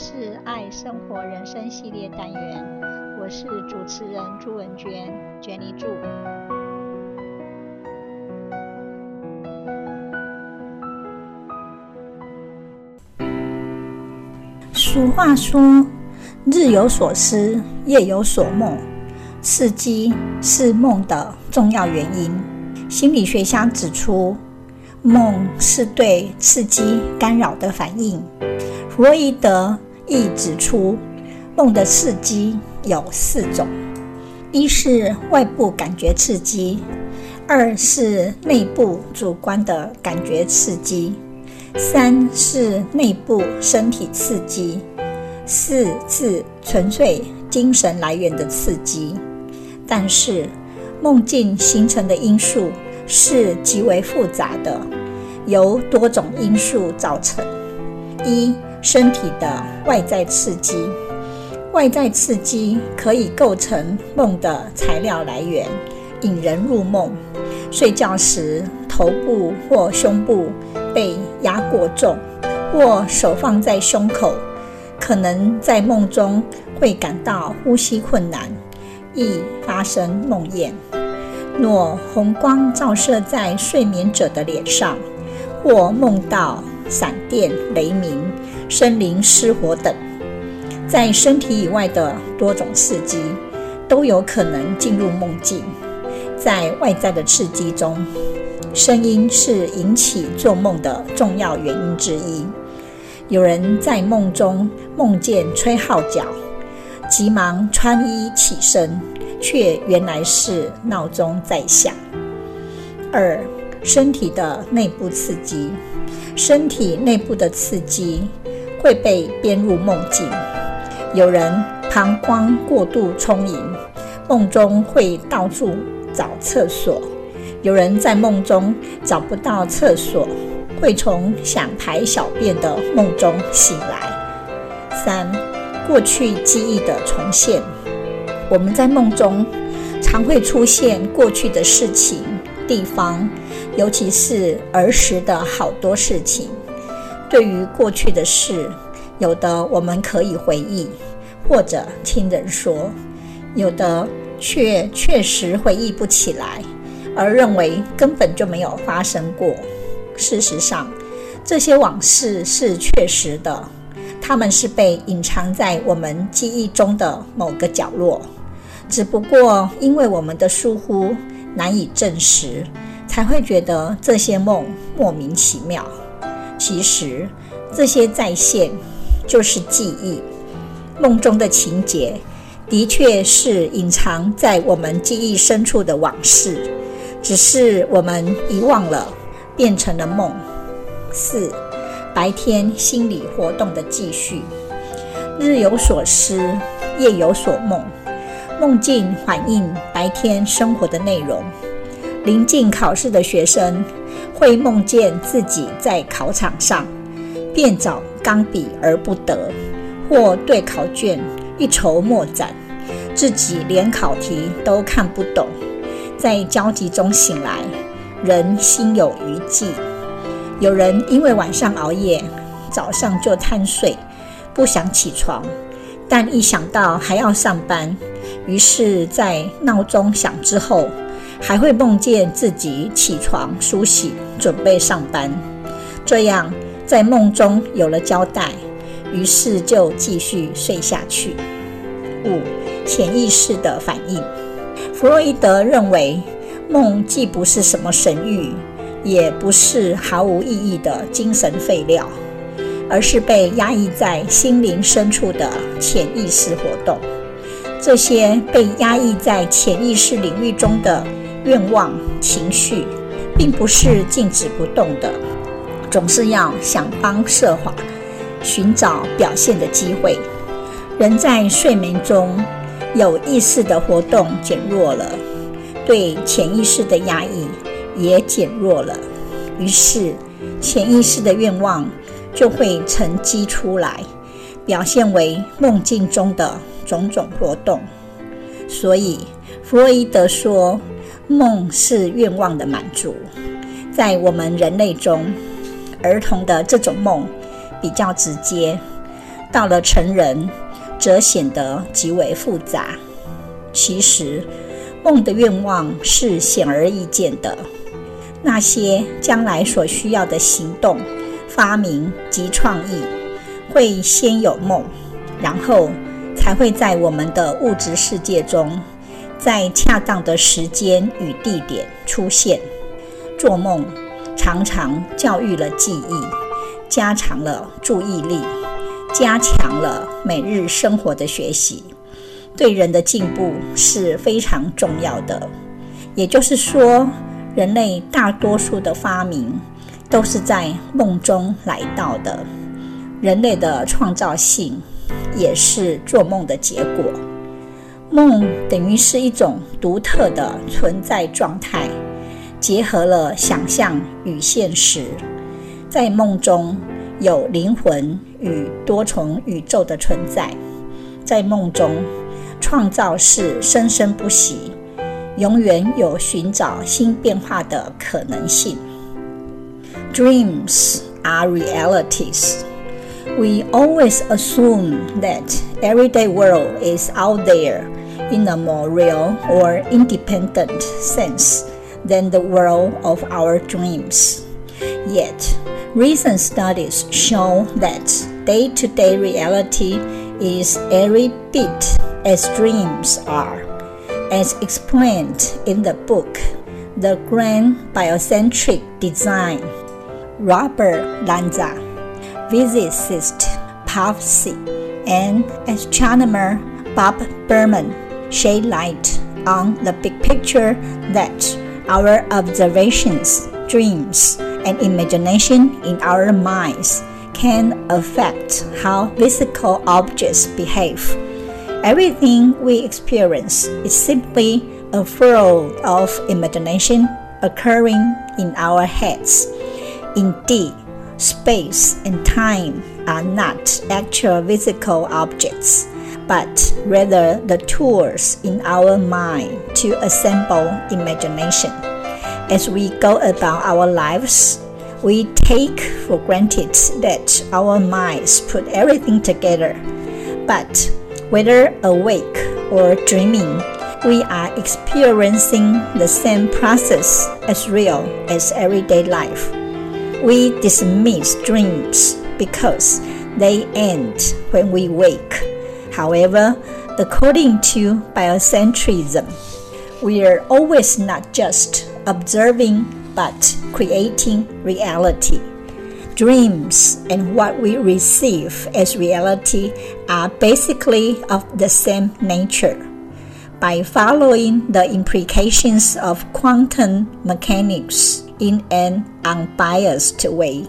是爱生活人生系列单元，我是主持人朱文娟，Jenny 祝。俗话说：“日有所思，夜有所梦。”刺激是梦的重要原因。心理学家指出，梦是对刺激干扰的反应。弗洛伊德亦指出，梦的刺激有四种：一是外部感觉刺激，二是内部主观的感觉刺激，三是内部身体刺激，四是纯粹精神来源的刺激。但是，梦境形成的因素是极为复杂的，由多种因素造成。一、身体的外在刺激，外在刺激可以构成梦的材料来源，引人入梦。睡觉时，头部或胸部被压过重，或手放在胸口，可能在梦中会感到呼吸困难。易发生梦魇。若红光照射在睡眠者的脸上，或梦到闪电、雷鸣、森林失火等，在身体以外的多种刺激都有可能进入梦境。在外在的刺激中，声音是引起做梦的重要原因之一。有人在梦中梦见吹号角。急忙穿衣起身，却原来是闹钟在响。二、身体的内部刺激，身体内部的刺激会被编入梦境。有人膀胱过度充盈，梦中会到处找厕所；有人在梦中找不到厕所，会从想排小便的梦中醒来。三。过去记忆的重现，我们在梦中常会出现过去的事情、地方，尤其是儿时的好多事情。对于过去的事，有的我们可以回忆，或者听人说；有的却确实回忆不起来，而认为根本就没有发生过。事实上，这些往事是确实的。他们是被隐藏在我们记忆中的某个角落，只不过因为我们的疏忽难以证实，才会觉得这些梦莫名其妙。其实，这些再现就是记忆梦中的情节，的确是隐藏在我们记忆深处的往事，只是我们遗忘了，变成了梦。四。白天心理活动的继续，日有所思，夜有所梦，梦境反映白天生活的内容。临近考试的学生会梦见自己在考场上，便找钢笔而不得，或对考卷一筹莫展，自己连考题都看不懂，在焦急中醒来，人心有余悸。有人因为晚上熬夜，早上就贪睡，不想起床，但一想到还要上班，于是，在闹钟响之后，还会梦见自己起床梳洗，准备上班。这样在梦中有了交代，于是就继续睡下去。五、潜意识的反应。弗洛伊德认为，梦既不是什么神谕。也不是毫无意义的精神废料，而是被压抑在心灵深处的潜意识活动。这些被压抑在潜意识领域中的愿望、情绪，并不是静止不动的，总是要想方设法寻找表现的机会。人在睡眠中有意识的活动减弱了，对潜意识的压抑。也减弱了，于是潜意识的愿望就会沉积出来，表现为梦境中的种种活动。所以弗洛伊德说，梦是愿望的满足。在我们人类中，儿童的这种梦比较直接，到了成人，则显得极为复杂。其实，梦的愿望是显而易见的。那些将来所需要的行动、发明及创意，会先有梦，然后才会在我们的物质世界中，在恰当的时间与地点出现。做梦常常教育了记忆，加长了注意力，加强了每日生活的学习，对人的进步是非常重要的。也就是说。人类大多数的发明都是在梦中来到的，人类的创造性也是做梦的结果。梦等于是一种独特的存在状态，结合了想象与现实。在梦中有灵魂与多重宇宙的存在，在梦中创造是生生不息。永远有寻找新变化的可能性。Dreams are realities. We always assume that everyday world is out there in a more real or independent sense than the world of our dreams. Yet, recent studies show that day-to-day reality is every bit as dreams are as explained in the book The Grand Biocentric Design. Robert Lanza, physicist Pavšic, and astronomer Bob Berman shed light on the big picture that our observations, dreams, and imagination in our minds can affect how physical objects behave Everything we experience is simply a flow of imagination occurring in our heads. Indeed, space and time are not actual physical objects, but rather the tools in our mind to assemble imagination. As we go about our lives, we take for granted that our minds put everything together. But whether awake or dreaming, we are experiencing the same process as real as everyday life. We dismiss dreams because they end when we wake. However, according to biocentrism, we are always not just observing but creating reality. Dreams and what we receive as reality are basically of the same nature. By following the implications of quantum mechanics in an unbiased way,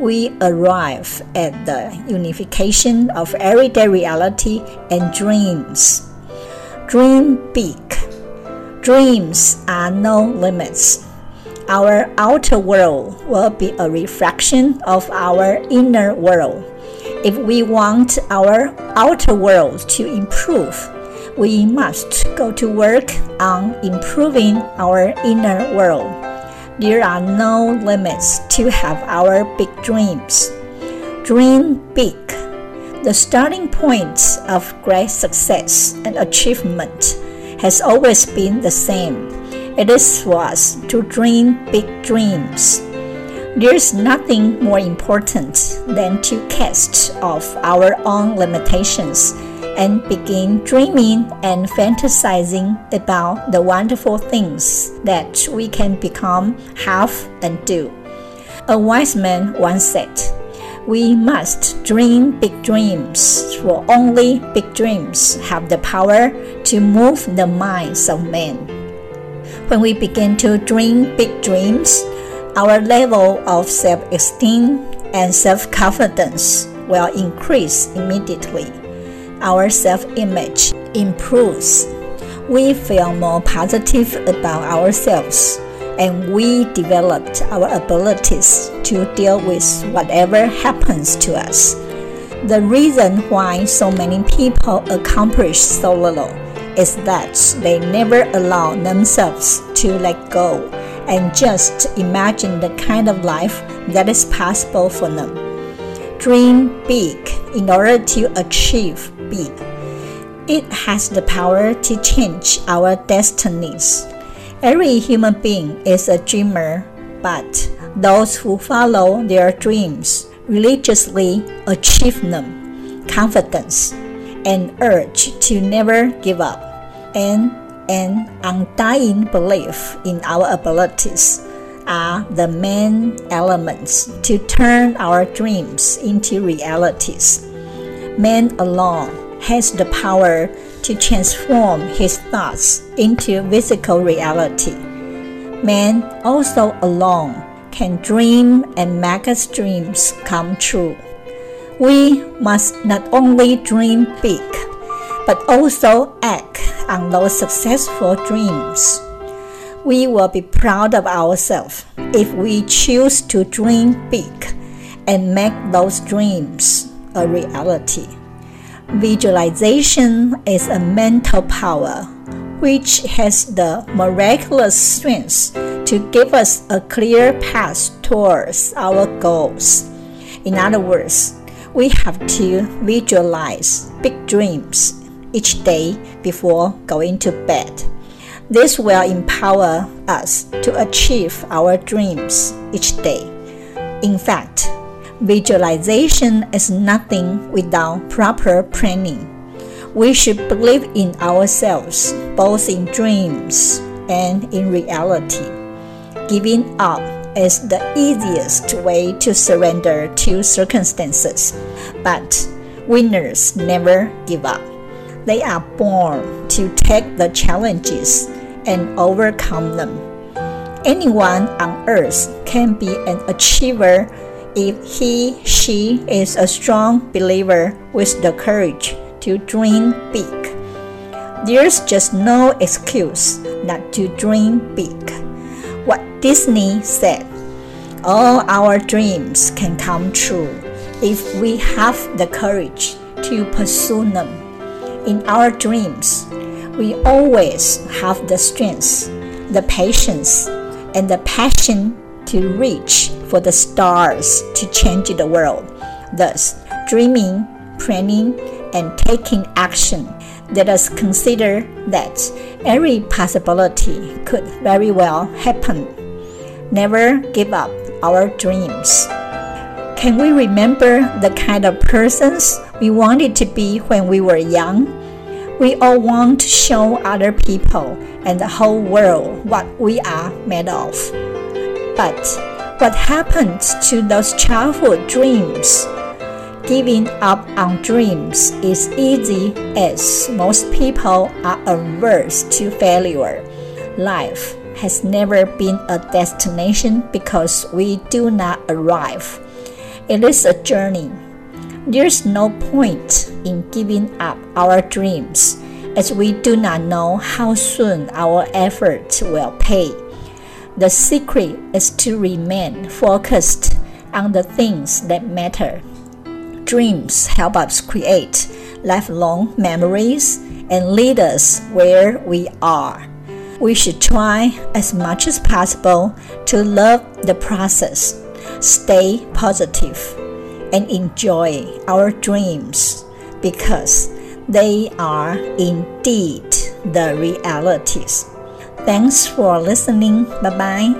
we arrive at the unification of everyday reality and dreams. Dream big. Dreams are no limits our outer world will be a reflection of our inner world. If we want our outer world to improve, we must go to work on improving our inner world. There are no limits to have our big dreams. Dream big. The starting point of great success and achievement has always been the same it is for us to dream big dreams. There's nothing more important than to cast off our own limitations and begin dreaming and fantasizing about the wonderful things that we can become, have, and do. A wise man once said, We must dream big dreams, for only big dreams have the power to move the minds of men. When we begin to dream big dreams, our level of self esteem and self confidence will increase immediately. Our self image improves. We feel more positive about ourselves and we developed our abilities to deal with whatever happens to us. The reason why so many people accomplish so little is that they never allow themselves to let go and just imagine the kind of life that is possible for them. dream big in order to achieve big. It has the power to change our destinies. Every human being is a dreamer, but those who follow their dreams religiously achieve them. Confidence and urge to never give up, and an undying belief in our abilities are the main elements to turn our dreams into realities. Man alone has the power to transform his thoughts into physical reality. Man also alone can dream and make his dreams come true. We must not only dream big, but also act on those successful dreams we will be proud of ourselves if we choose to dream big and make those dreams a reality. Visualization is a mental power which has the miraculous strength to give us a clear path towards our goals. In other words, we have to visualize big dreams each day before going to bed. This will empower us to achieve our dreams each day. In fact, visualization is nothing without proper planning. We should believe in ourselves both in dreams and in reality. Giving up is the easiest way to surrender to circumstances, but winners never give up. They are born to take the challenges and overcome them. Anyone on earth can be an achiever if he, she is a strong believer with the courage to dream big. There's just no excuse not to dream big. Walt Disney said all our dreams can come true if we have the courage to pursue them. In our dreams, we always have the strength, the patience, and the passion to reach for the stars to change the world. Thus, dreaming, planning, and taking action. Let us consider that every possibility could very well happen. Never give up our dreams. Can we remember the kind of persons we wanted to be when we were young? We all want to show other people and the whole world what we are made of. But what happened to those childhood dreams? Giving up on dreams is easy as most people are averse to failure. Life has never been a destination because we do not arrive. It is a journey there's no point in giving up our dreams as we do not know how soon our efforts will pay. The secret is to remain focused on the things that matter. Dreams help us create lifelong memories and lead us where we are. We should try as much as possible to love the process, stay positive and enjoy our dreams because they are indeed the realities. thanks for listening. Bye bye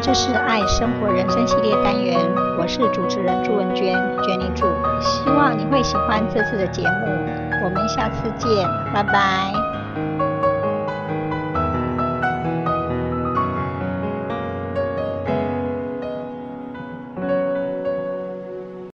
这是爱生活人生系列单元我是主持人朱文娟娟妮住希望你会喜欢这次的节目我们下次见拜拜。